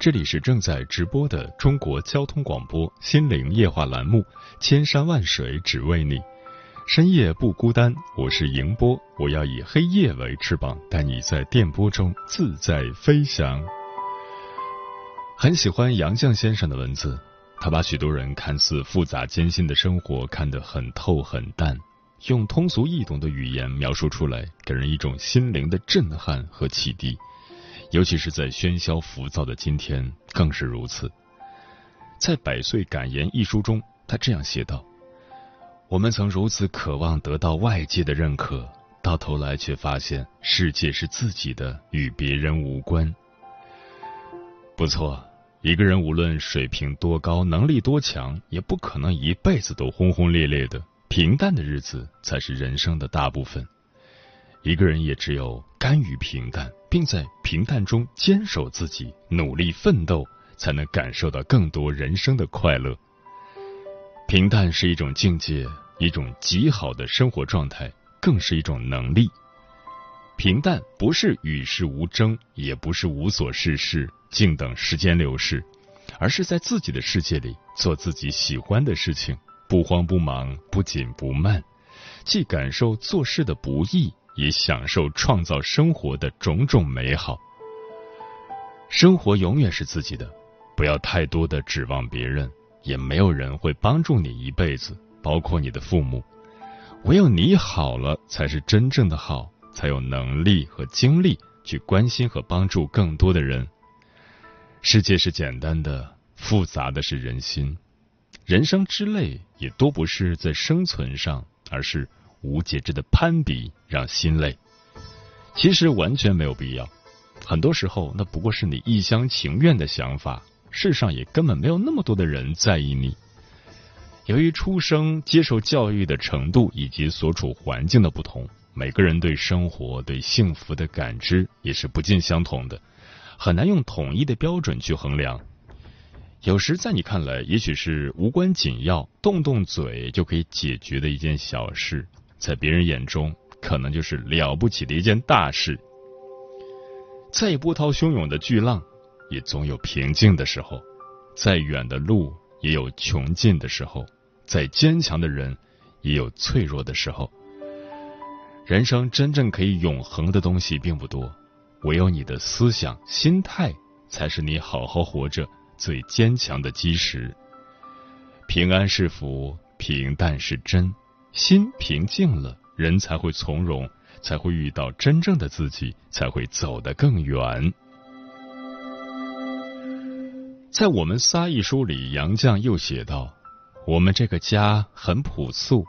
这里是正在直播的中国交通广播心灵夜话栏目《千山万水只为你》，深夜不孤单，我是迎波，我要以黑夜为翅膀，带你在电波中自在飞翔。很喜欢杨绛先生的文字，他把许多人看似复杂艰辛的生活看得很透很淡，用通俗易懂的语言描述出来，给人一种心灵的震撼和启迪。尤其是在喧嚣浮躁的今天，更是如此。在《百岁感言》一书中，他这样写道：“我们曾如此渴望得到外界的认可，到头来却发现世界是自己的，与别人无关。”不错，一个人无论水平多高，能力多强，也不可能一辈子都轰轰烈烈的。平淡的日子才是人生的大部分。一个人也只有甘于平淡，并在平淡中坚守自己，努力奋斗，才能感受到更多人生的快乐。平淡是一种境界，一种极好的生活状态，更是一种能力。平淡不是与世无争，也不是无所事事，静等时间流逝，而是在自己的世界里做自己喜欢的事情，不慌不忙，不紧不慢，既感受做事的不易。也享受创造生活的种种美好。生活永远是自己的，不要太多的指望别人，也没有人会帮助你一辈子，包括你的父母。唯有你好了，才是真正的好，才有能力和精力去关心和帮助更多的人。世界是简单的，复杂的是人心。人生之累，也多不是在生存上，而是。无节制的攀比让心累，其实完全没有必要。很多时候，那不过是你一厢情愿的想法。世上也根本没有那么多的人在意你。由于出生、接受教育的程度以及所处环境的不同，每个人对生活、对幸福的感知也是不尽相同的，很难用统一的标准去衡量。有时在你看来，也许是无关紧要、动动嘴就可以解决的一件小事。在别人眼中，可能就是了不起的一件大事。再波涛汹涌的巨浪，也总有平静的时候；再远的路，也有穷尽的时候；再坚强的人，也有脆弱的时候。人生真正可以永恒的东西并不多，唯有你的思想、心态，才是你好好活着最坚强的基石。平安是福，平淡是真。心平静了，人才会从容，才会遇到真正的自己，才会走得更远。在《我们仨》一书里，杨绛又写道：“我们这个家很朴素，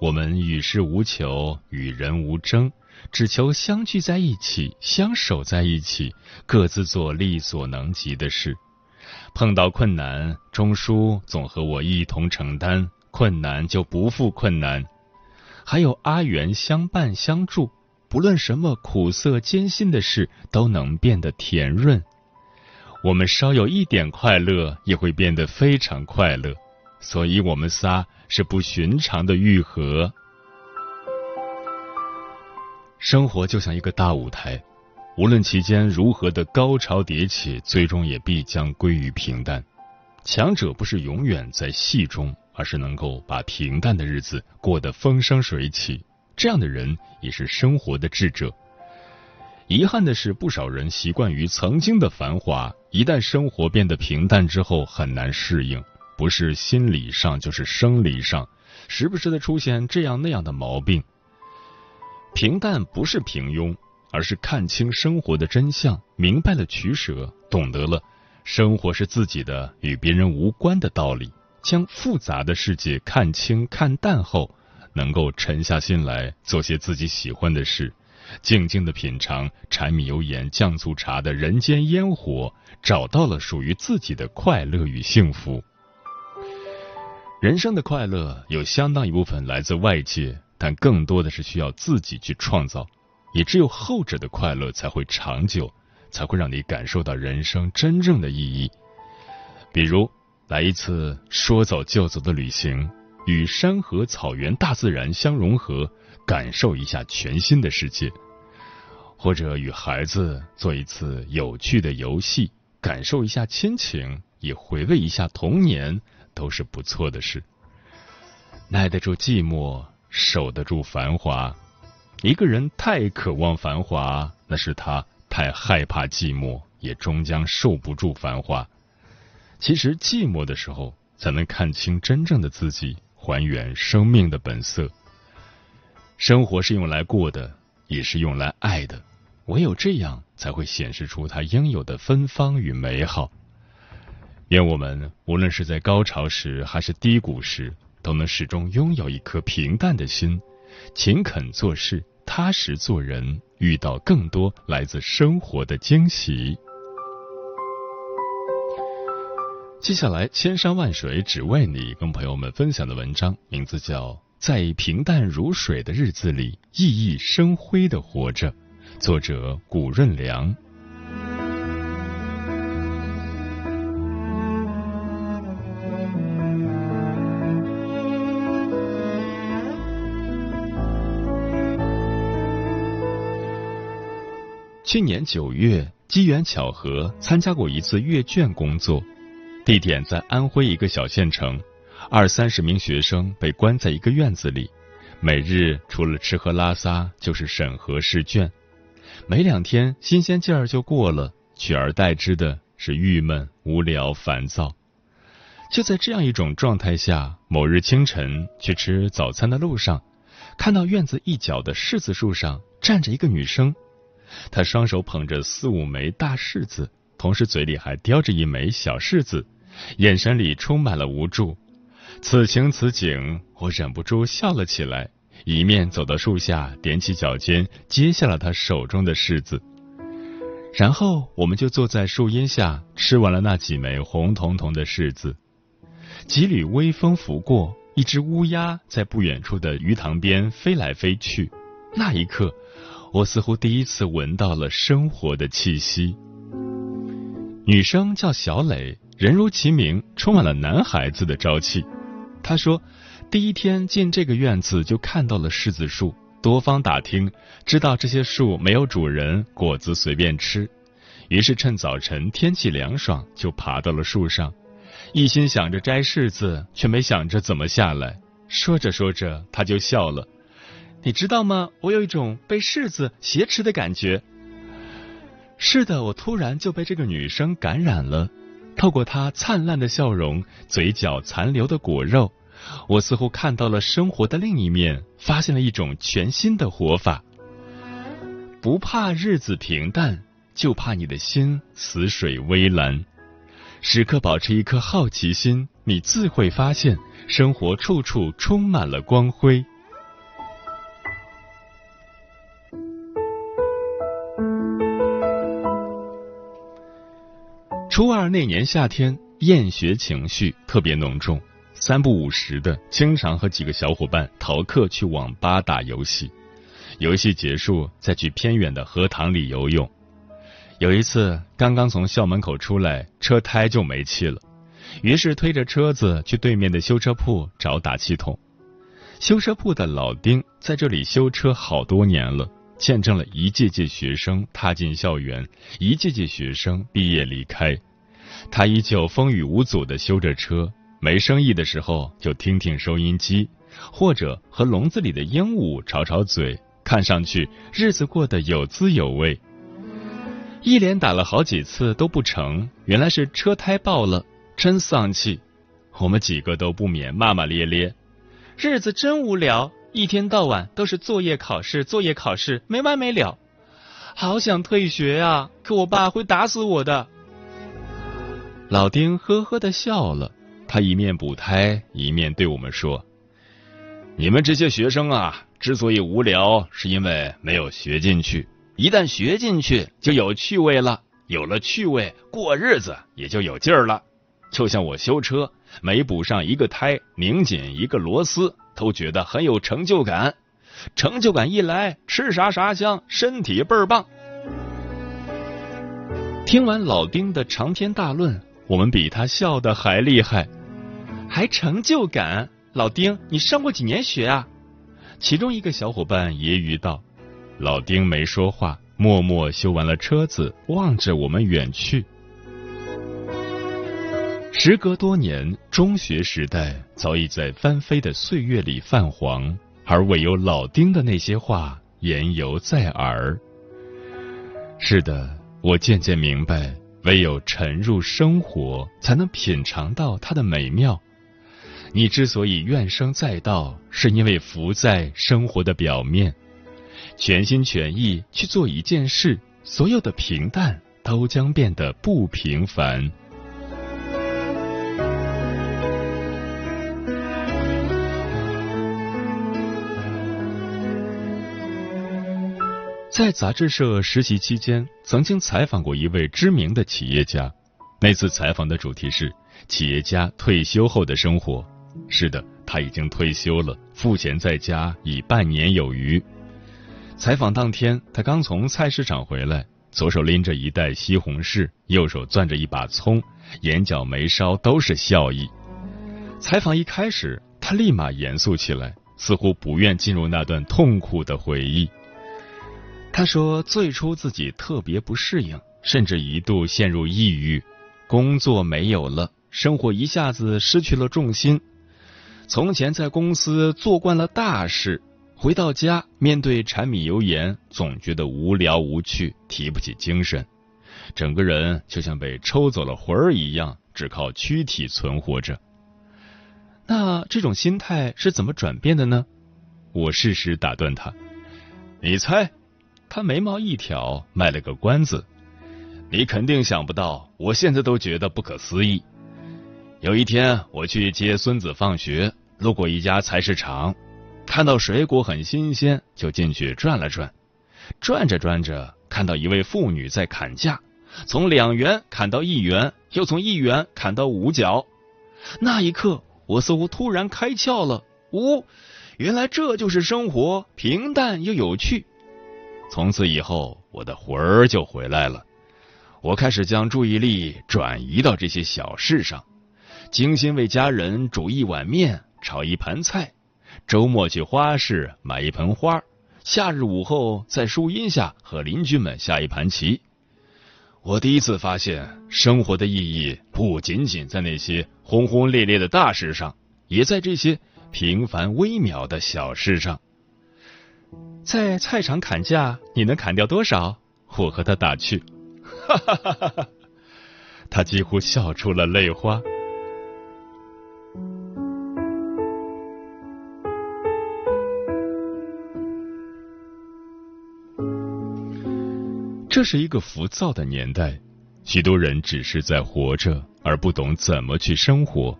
我们与世无求，与人无争，只求相聚在一起，相守在一起，各自做力所能及的事。碰到困难，钟书总和我一同承担。”困难就不负困难，还有阿元相伴相助，不论什么苦涩艰辛的事，都能变得甜润。我们稍有一点快乐，也会变得非常快乐。所以，我们仨是不寻常的愈合。生活就像一个大舞台，无论其间如何的高潮迭起，最终也必将归于平淡。强者不是永远在戏中。而是能够把平淡的日子过得风生水起，这样的人也是生活的智者。遗憾的是，不少人习惯于曾经的繁华，一旦生活变得平淡之后，很难适应，不是心理上就是生理上，时不时的出现这样那样的毛病。平淡不是平庸，而是看清生活的真相，明白了取舍，懂得了生活是自己的，与别人无关的道理。将复杂的世界看清看淡后，能够沉下心来做些自己喜欢的事，静静的品尝柴米油盐酱醋茶的人间烟火，找到了属于自己的快乐与幸福。人生的快乐有相当一部分来自外界，但更多的是需要自己去创造。也只有后者的快乐才会长久，才会让你感受到人生真正的意义。比如。来一次说走就走的旅行，与山河草原、大自然相融合，感受一下全新的世界；或者与孩子做一次有趣的游戏，感受一下亲情，也回味一下童年，都是不错的事。耐得住寂寞，守得住繁华。一个人太渴望繁华，那是他太害怕寂寞，也终将受不住繁华。其实寂寞的时候，才能看清真正的自己，还原生命的本色。生活是用来过的，也是用来爱的，唯有这样，才会显示出它应有的芬芳与美好。愿我们无论是在高潮时，还是低谷时，都能始终拥有一颗平淡的心，勤恳做事，踏实做人，遇到更多来自生活的惊喜。接下来，千山万水只为你，跟朋友们分享的文章名字叫《在平淡如水的日子里熠熠生辉的活着》，作者谷润良。去年九月，机缘巧合参加过一次阅卷工作。地点在安徽一个小县城，二三十名学生被关在一个院子里，每日除了吃喝拉撒就是审核试卷，没两天新鲜劲儿就过了，取而代之的是郁闷、无聊、烦躁。就在这样一种状态下，某日清晨去吃早餐的路上，看到院子一角的柿子树上站着一个女生，她双手捧着四五枚大柿子，同时嘴里还叼着一枚小柿子。眼神里充满了无助，此情此景，我忍不住笑了起来，一面走到树下，踮起脚尖接下了他手中的柿子。然后我们就坐在树荫下，吃完了那几枚红彤彤的柿子。几缕微风拂过，一只乌鸦在不远处的鱼塘边飞来飞去。那一刻，我似乎第一次闻到了生活的气息。女生叫小磊。人如其名，充满了男孩子的朝气。他说，第一天进这个院子就看到了柿子树，多方打听，知道这些树没有主人，果子随便吃。于是趁早晨天气凉爽，就爬到了树上，一心想着摘柿子，却没想着怎么下来。说着说着，他就笑了。你知道吗？我有一种被柿子挟持的感觉。是的，我突然就被这个女生感染了。透过他灿烂的笑容，嘴角残留的果肉，我似乎看到了生活的另一面，发现了一种全新的活法。不怕日子平淡，就怕你的心死水微澜。时刻保持一颗好奇心，你自会发现生活处处充满了光辉。初二那年夏天，厌学情绪特别浓重，三不五时的经常和几个小伙伴逃课去网吧打游戏，游戏结束再去偏远的荷塘里游泳。有一次，刚刚从校门口出来，车胎就没气了，于是推着车子去对面的修车铺找打气筒。修车铺的老丁在这里修车好多年了，见证了一届届学生踏进校园，一届届学生毕业离开。他依旧风雨无阻的修着车，没生意的时候就听听收音机，或者和笼子里的鹦鹉吵吵嘴，看上去日子过得有滋有味。一连打了好几次都不成，原来是车胎爆了，真丧气。我们几个都不免骂骂咧咧。日子真无聊，一天到晚都是作业考试，作业考试没完没了。好想退学呀，可我爸会打死我的。老丁呵呵的笑了，他一面补胎，一面对我们说：“你们这些学生啊，之所以无聊，是因为没有学进去。一旦学进去，就有趣味了。有了趣味，过日子也就有劲儿了。就像我修车，每补上一个胎，拧紧一个螺丝，都觉得很有成就感。”成就感一来，吃啥啥香，身体倍儿棒。听完老丁的长篇大论，我们比他笑的还厉害，还成就感。老丁，你上过几年学啊？其中一个小伙伴揶揄道。老丁没说话，默默修完了车子，望着我们远去。时隔多年，中学时代早已在翻飞的岁月里泛黄。而唯有老丁的那些话言犹在耳。是的，我渐渐明白，唯有沉入生活，才能品尝到它的美妙。你之所以怨声载道，是因为浮在生活的表面，全心全意去做一件事，所有的平淡都将变得不平凡。在杂志社实习期间，曾经采访过一位知名的企业家。那次采访的主题是企业家退休后的生活。是的，他已经退休了，赋闲在家已半年有余。采访当天，他刚从菜市场回来，左手拎着一袋西红柿，右手攥着一把葱，眼角眉梢都是笑意。采访一开始，他立马严肃起来，似乎不愿进入那段痛苦的回忆。他说：“最初自己特别不适应，甚至一度陷入抑郁，工作没有了，生活一下子失去了重心。从前在公司做惯了大事，回到家面对柴米油盐，总觉得无聊无趣，提不起精神，整个人就像被抽走了魂儿一样，只靠躯体存活着。那这种心态是怎么转变的呢？”我适时打断他：“你猜？”他眉毛一挑，卖了个关子。你肯定想不到，我现在都觉得不可思议。有一天，我去接孙子放学，路过一家菜市场，看到水果很新鲜，就进去转了转。转着转着，看到一位妇女在砍价，从两元砍到一元，又从一元砍到五角。那一刻，我似乎突然开窍了。呜，原来这就是生活，平淡又有趣。从此以后，我的魂儿就回来了。我开始将注意力转移到这些小事上，精心为家人煮一碗面、炒一盘菜，周末去花市买一盆花，夏日午后在树荫下和邻居们下一盘棋。我第一次发现，生活的意义不仅仅在那些轰轰烈烈的大事上，也在这些平凡微渺的小事上。在菜场砍价，你能砍掉多少？我和他打趣，哈哈哈哈哈！他几乎笑出了泪花。这是一个浮躁的年代，许多人只是在活着，而不懂怎么去生活。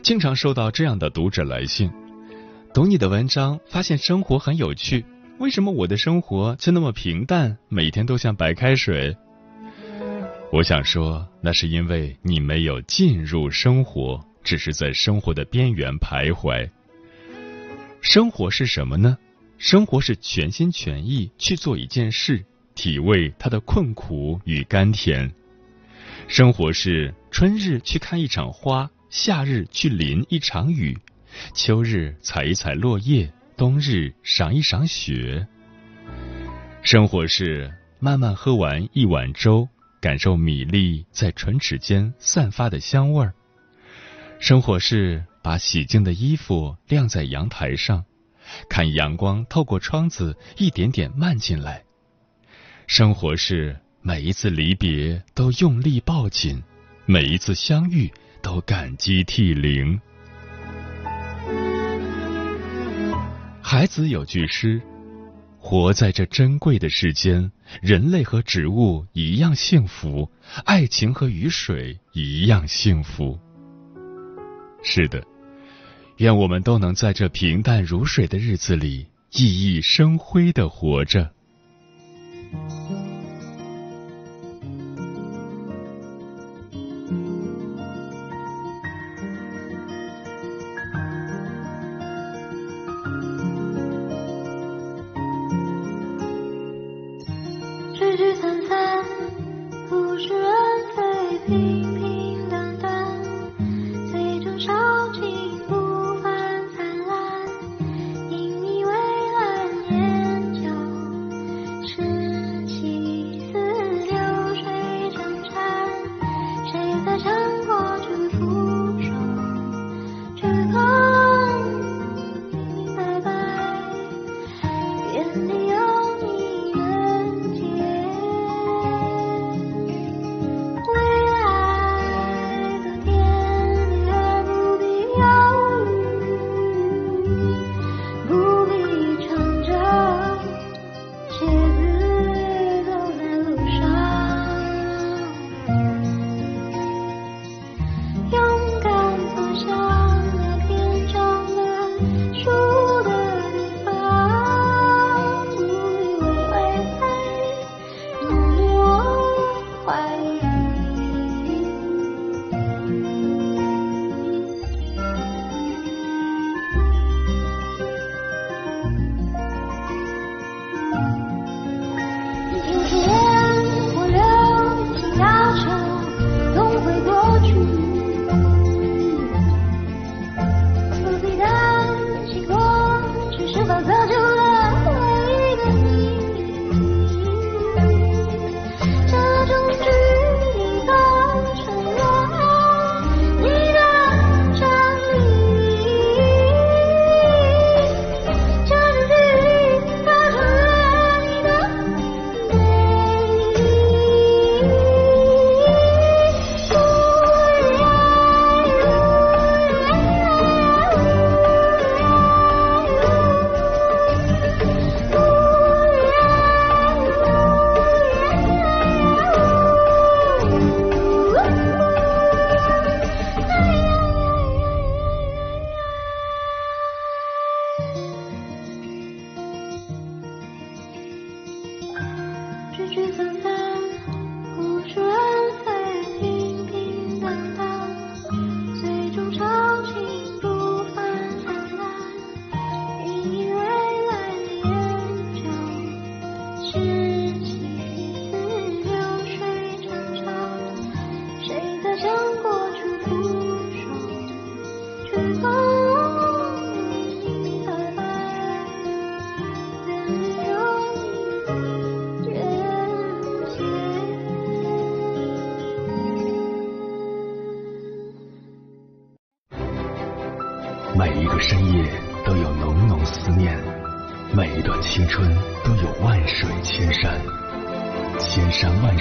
经常收到这样的读者来信。读你的文章，发现生活很有趣。为什么我的生活就那么平淡，每天都像白开水？我想说，那是因为你没有进入生活，只是在生活的边缘徘徊。生活是什么呢？生活是全心全意去做一件事，体味它的困苦与甘甜。生活是春日去看一场花，夏日去淋一场雨。秋日采一采落叶，冬日赏一赏雪。生活是慢慢喝完一碗粥，感受米粒在唇齿间散发的香味儿。生活是把洗净的衣服晾在阳台上，看阳光透过窗子一点点漫进来。生活是每一次离别都用力抱紧，每一次相遇都感激涕零。孩子有句诗：“活在这珍贵的世间，人类和植物一样幸福，爱情和雨水一样幸福。”是的，愿我们都能在这平淡如水的日子里，熠熠生辉的活着。每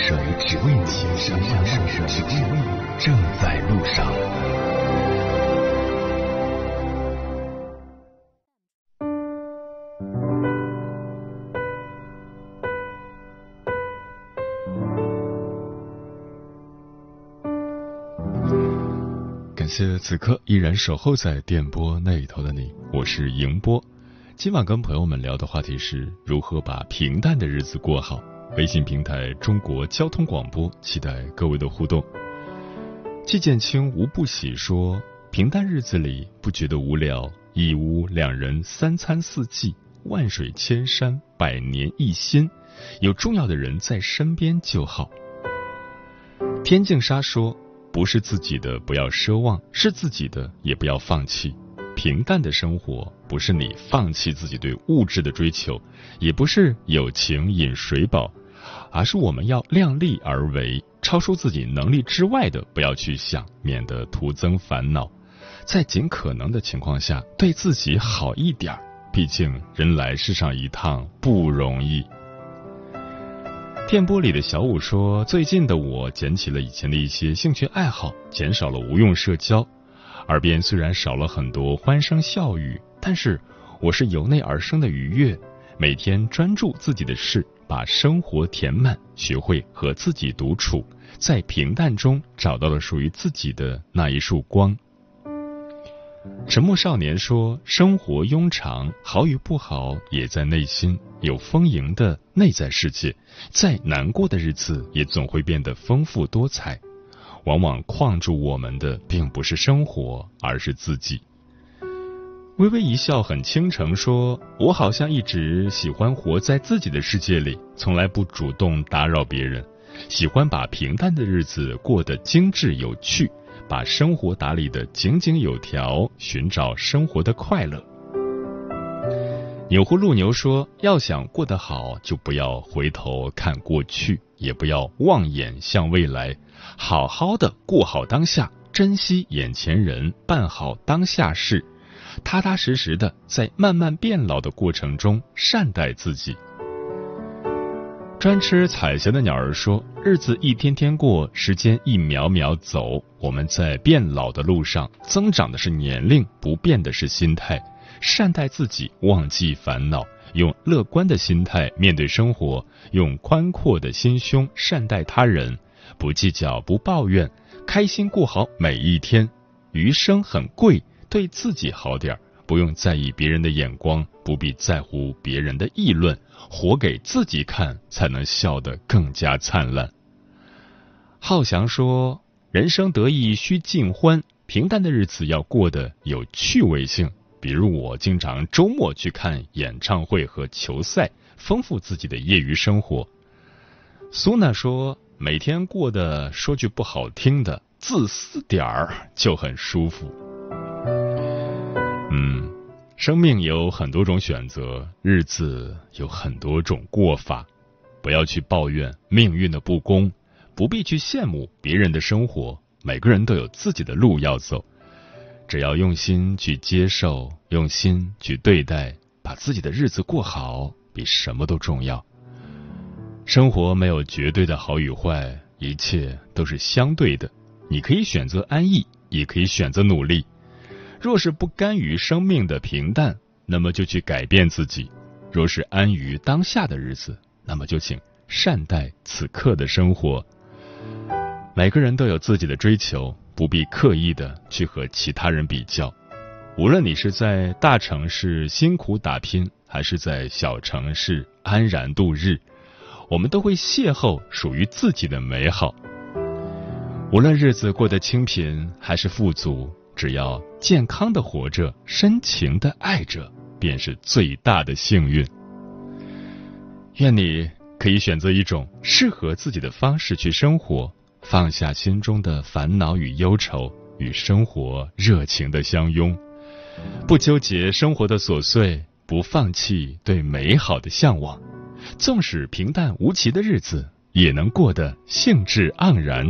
水只为你，千山万水只为你，正在路上。感谢此刻依然守候在电波那头的你，我是迎波。今晚跟朋友们聊的话题是如何把平淡的日子过好。微信平台中国交通广播，期待各位的互动。季建清无不喜说，平淡日子里不觉得无聊，一屋两人三餐四季，万水千山百年一心，有重要的人在身边就好。天净沙说。不是自己的不要奢望，是自己的也不要放弃。平淡的生活不是你放弃自己对物质的追求，也不是有情饮水饱，而是我们要量力而为，超出自己能力之外的不要去想，免得徒增烦恼。在尽可能的情况下，对自己好一点毕竟人来世上一趟不容易。电波里的小五说：“最近的我捡起了以前的一些兴趣爱好，减少了无用社交，耳边虽然少了很多欢声笑语，但是我是由内而生的愉悦。每天专注自己的事，把生活填满，学会和自己独处，在平淡中找到了属于自己的那一束光。”沉默少年说：“生活庸常，好与不好也在内心。有丰盈的内在世界，再难过的日子也总会变得丰富多彩。往往框住我们的，并不是生活，而是自己。”微微一笑很倾城说：“我好像一直喜欢活在自己的世界里，从来不主动打扰别人，喜欢把平淡的日子过得精致有趣。”把生活打理的井井有条，寻找生活的快乐。钮祜禄牛说：“要想过得好，就不要回头看过去，也不要望眼向未来，好好的过好当下，珍惜眼前人，办好当下事，踏踏实实的在慢慢变老的过程中善待自己。”专吃彩霞的鸟儿说：“日子一天天过，时间一秒秒走。我们在变老的路上，增长的是年龄，不变的是心态。善待自己，忘记烦恼，用乐观的心态面对生活，用宽阔的心胸善待他人，不计较，不抱怨，开心过好每一天。余生很贵，对自己好点儿。”不用在意别人的眼光，不必在乎别人的议论，活给自己看，才能笑得更加灿烂。浩翔说：“人生得意须尽欢，平淡的日子要过得有趣味性。比如我经常周末去看演唱会和球赛，丰富自己的业余生活。”苏娜说：“每天过得说句不好听的，自私点儿就很舒服。”嗯，生命有很多种选择，日子有很多种过法，不要去抱怨命运的不公，不必去羡慕别人的生活。每个人都有自己的路要走，只要用心去接受，用心去对待，把自己的日子过好，比什么都重要。生活没有绝对的好与坏，一切都是相对的。你可以选择安逸，也可以选择努力。若是不甘于生命的平淡，那么就去改变自己；若是安于当下的日子，那么就请善待此刻的生活。每个人都有自己的追求，不必刻意的去和其他人比较。无论你是在大城市辛苦打拼，还是在小城市安然度日，我们都会邂逅属于自己的美好。无论日子过得清贫还是富足。只要健康的活着，深情的爱着，便是最大的幸运。愿你可以选择一种适合自己的方式去生活，放下心中的烦恼与忧愁，与生活热情的相拥，不纠结生活的琐碎，不放弃对美好的向往。纵使平淡无奇的日子，也能过得兴致盎然。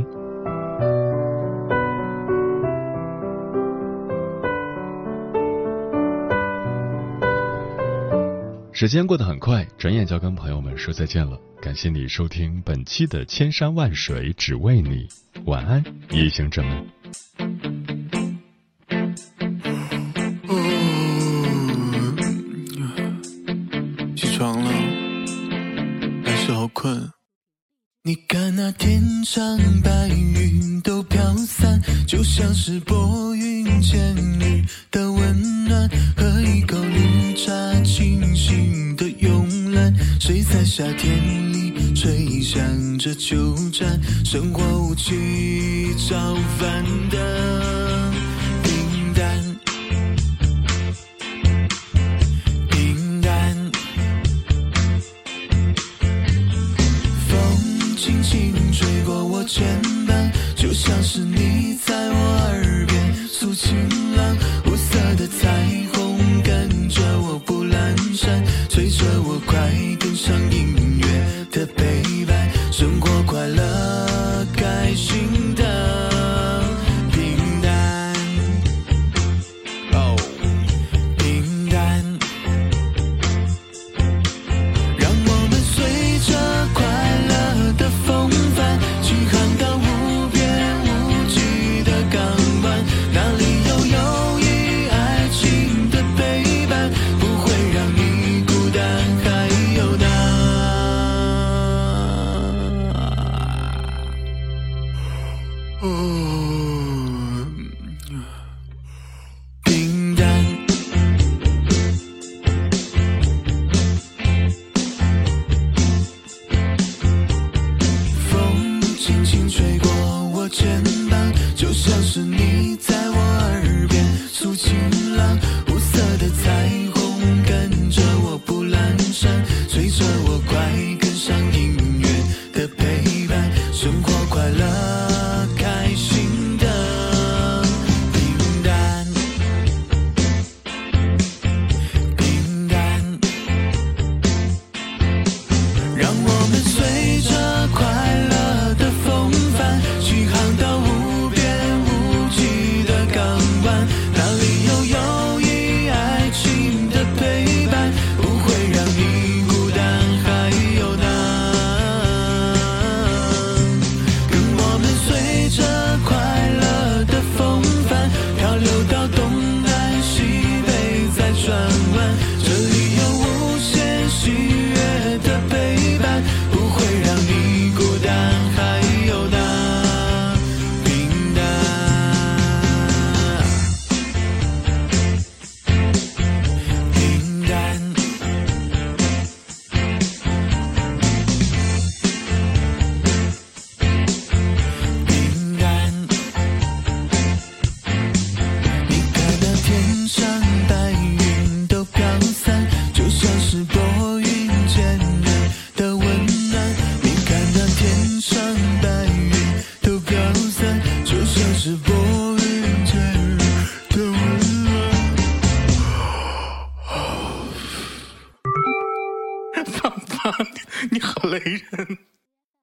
时间过得很快，转眼就要跟朋友们说再见了。感谢你收听本期的《千山万水只为你》，晚安，夜行者们。起床了，还是好困。你看那天上白云都飘散，就像是拨云见日的温暖，喝一口沙轻轻的慵懒谁在夏天里吹响着秋蝉生活无趣找凡的就像是你在我耳边诉情郎无色的彩你